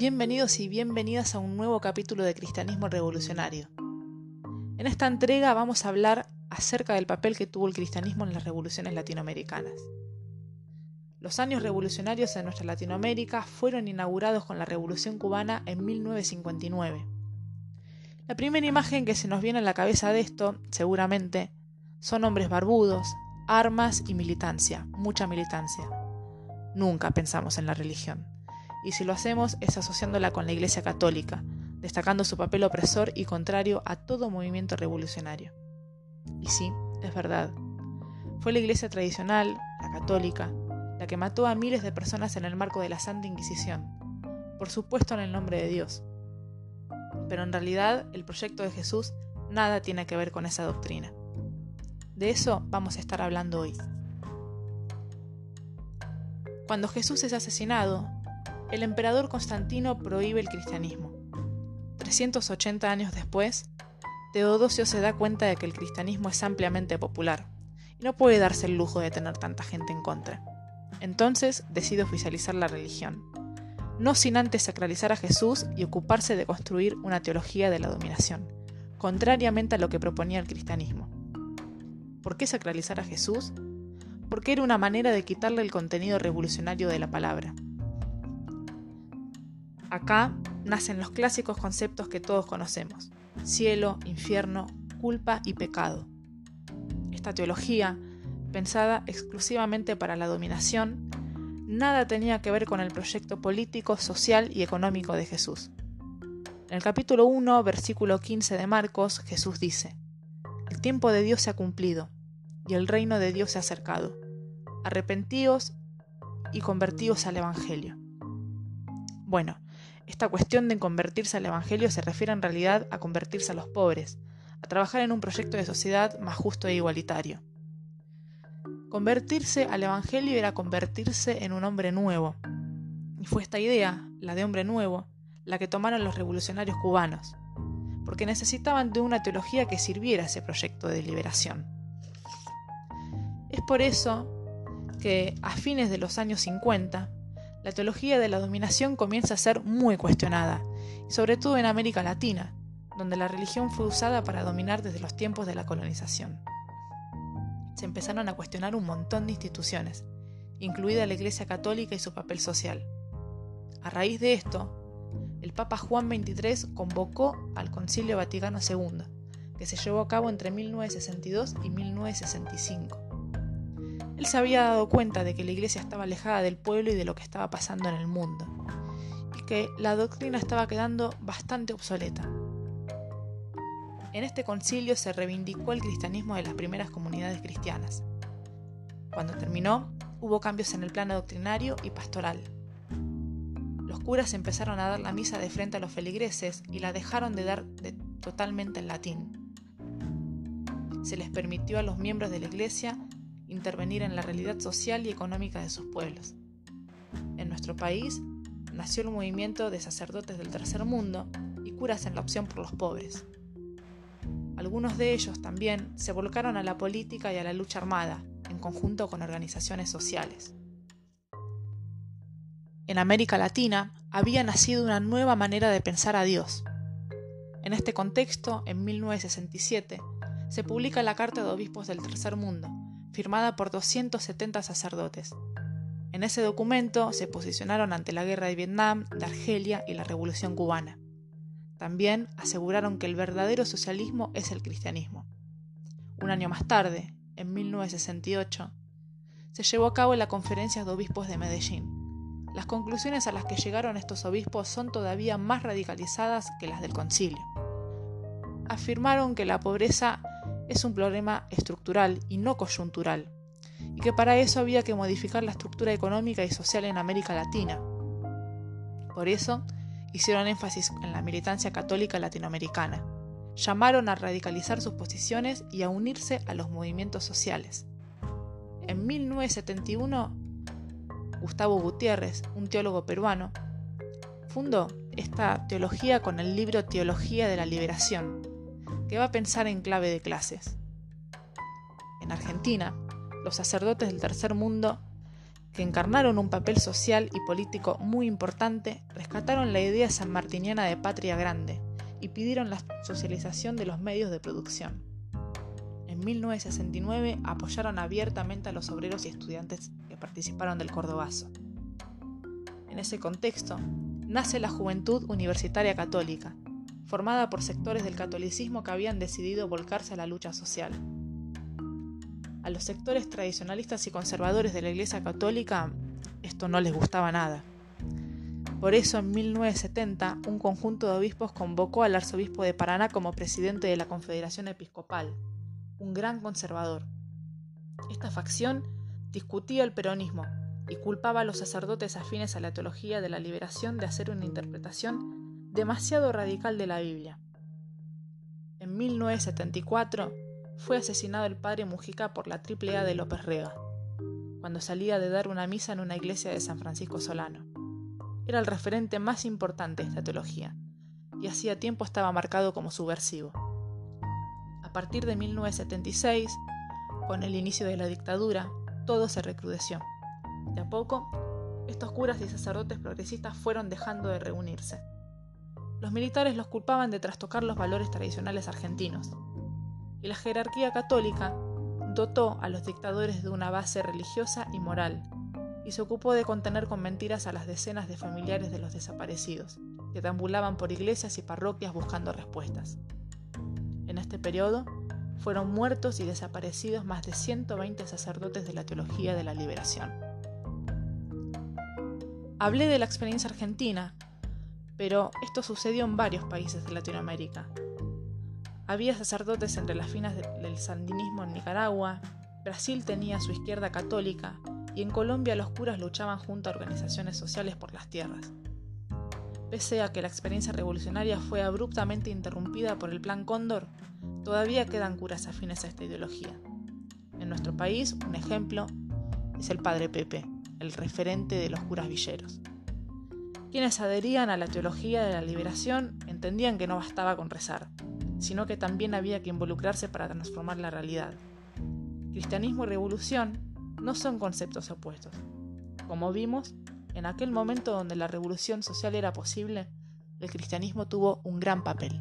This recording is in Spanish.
Bienvenidos y bienvenidas a un nuevo capítulo de Cristianismo Revolucionario. En esta entrega vamos a hablar acerca del papel que tuvo el cristianismo en las revoluciones latinoamericanas. Los años revolucionarios en nuestra Latinoamérica fueron inaugurados con la Revolución cubana en 1959. La primera imagen que se nos viene a la cabeza de esto, seguramente, son hombres barbudos, armas y militancia, mucha militancia. Nunca pensamos en la religión, y si lo hacemos es asociándola con la Iglesia Católica, destacando su papel opresor y contrario a todo movimiento revolucionario. Y sí, es verdad. Fue la Iglesia tradicional, la católica, la que mató a miles de personas en el marco de la Santa Inquisición, por supuesto en el nombre de Dios. Pero en realidad el proyecto de Jesús nada tiene que ver con esa doctrina. De eso vamos a estar hablando hoy. Cuando Jesús es asesinado, el emperador Constantino prohíbe el cristianismo. 380 años después, Teodosio se da cuenta de que el cristianismo es ampliamente popular y no puede darse el lujo de tener tanta gente en contra. Entonces decide oficializar la religión, no sin antes sacralizar a Jesús y ocuparse de construir una teología de la dominación, contrariamente a lo que proponía el cristianismo. ¿Por qué sacralizar a Jesús? Porque era una manera de quitarle el contenido revolucionario de la palabra. Acá nacen los clásicos conceptos que todos conocemos, cielo, infierno, culpa y pecado. Esta teología pensada exclusivamente para la dominación, nada tenía que ver con el proyecto político, social y económico de Jesús. En el capítulo 1, versículo 15 de Marcos, Jesús dice, El tiempo de Dios se ha cumplido, y el reino de Dios se ha acercado. Arrepentíos y convertíos al Evangelio. Bueno, esta cuestión de convertirse al Evangelio se refiere en realidad a convertirse a los pobres, a trabajar en un proyecto de sociedad más justo e igualitario. Convertirse al Evangelio era convertirse en un hombre nuevo. Y fue esta idea, la de hombre nuevo, la que tomaron los revolucionarios cubanos, porque necesitaban de una teología que sirviera a ese proyecto de liberación. Es por eso que a fines de los años 50, la teología de la dominación comienza a ser muy cuestionada, sobre todo en América Latina, donde la religión fue usada para dominar desde los tiempos de la colonización se empezaron a cuestionar un montón de instituciones, incluida la Iglesia Católica y su papel social. A raíz de esto, el Papa Juan XXIII convocó al Concilio Vaticano II, que se llevó a cabo entre 1962 y 1965. Él se había dado cuenta de que la Iglesia estaba alejada del pueblo y de lo que estaba pasando en el mundo, y que la doctrina estaba quedando bastante obsoleta. En este concilio se reivindicó el cristianismo de las primeras comunidades cristianas. Cuando terminó, hubo cambios en el plano doctrinario y pastoral. Los curas empezaron a dar la misa de frente a los feligreses y la dejaron de dar totalmente en latín. Se les permitió a los miembros de la Iglesia intervenir en la realidad social y económica de sus pueblos. En nuestro país nació el movimiento de sacerdotes del tercer mundo y curas en la opción por los pobres. Algunos de ellos también se volcaron a la política y a la lucha armada, en conjunto con organizaciones sociales. En América Latina había nacido una nueva manera de pensar a Dios. En este contexto, en 1967, se publica la Carta de Obispos del Tercer Mundo, firmada por 270 sacerdotes. En ese documento se posicionaron ante la guerra de Vietnam, de Argelia y la Revolución cubana. También aseguraron que el verdadero socialismo es el cristianismo. Un año más tarde, en 1968, se llevó a cabo la Conferencia de Obispos de Medellín. Las conclusiones a las que llegaron estos obispos son todavía más radicalizadas que las del concilio. Afirmaron que la pobreza es un problema estructural y no coyuntural, y que para eso había que modificar la estructura económica y social en América Latina. Por eso, hicieron énfasis en la militancia católica latinoamericana. Llamaron a radicalizar sus posiciones y a unirse a los movimientos sociales. En 1971, Gustavo Gutiérrez, un teólogo peruano, fundó esta teología con el libro Teología de la Liberación, que va a pensar en clave de clases. En Argentina, los sacerdotes del tercer mundo que encarnaron un papel social y político muy importante, rescataron la idea sanmartiniana de patria grande y pidieron la socialización de los medios de producción. En 1969 apoyaron abiertamente a los obreros y estudiantes que participaron del Cordobazo. En ese contexto, nace la Juventud Universitaria Católica, formada por sectores del catolicismo que habían decidido volcarse a la lucha social. A los sectores tradicionalistas y conservadores de la Iglesia Católica esto no les gustaba nada. Por eso en 1970 un conjunto de obispos convocó al arzobispo de Paraná como presidente de la Confederación Episcopal, un gran conservador. Esta facción discutía el peronismo y culpaba a los sacerdotes afines a la teología de la liberación de hacer una interpretación demasiado radical de la Biblia. En 1974, fue asesinado el padre Mujica por la triple A de López Rega, cuando salía de dar una misa en una iglesia de San Francisco Solano. Era el referente más importante de esta teología, y hacía tiempo estaba marcado como subversivo. A partir de 1976, con el inicio de la dictadura, todo se recrudeció. De a poco, estos curas y sacerdotes progresistas fueron dejando de reunirse. Los militares los culpaban de trastocar los valores tradicionales argentinos, y la jerarquía católica dotó a los dictadores de una base religiosa y moral, y se ocupó de contener con mentiras a las decenas de familiares de los desaparecidos, que tambulaban por iglesias y parroquias buscando respuestas. En este periodo, fueron muertos y desaparecidos más de 120 sacerdotes de la teología de la liberación. Hablé de la experiencia argentina, pero esto sucedió en varios países de Latinoamérica, había sacerdotes entre las finas del sandinismo en Nicaragua, Brasil tenía su izquierda católica y en Colombia los curas luchaban junto a organizaciones sociales por las tierras. Pese a que la experiencia revolucionaria fue abruptamente interrumpida por el Plan Cóndor, todavía quedan curas afines a esta ideología. En nuestro país, un ejemplo es el Padre Pepe, el referente de los curas villeros. Quienes adherían a la teología de la liberación entendían que no bastaba con rezar, sino que también había que involucrarse para transformar la realidad. Cristianismo y revolución no son conceptos opuestos. Como vimos, en aquel momento donde la revolución social era posible, el cristianismo tuvo un gran papel.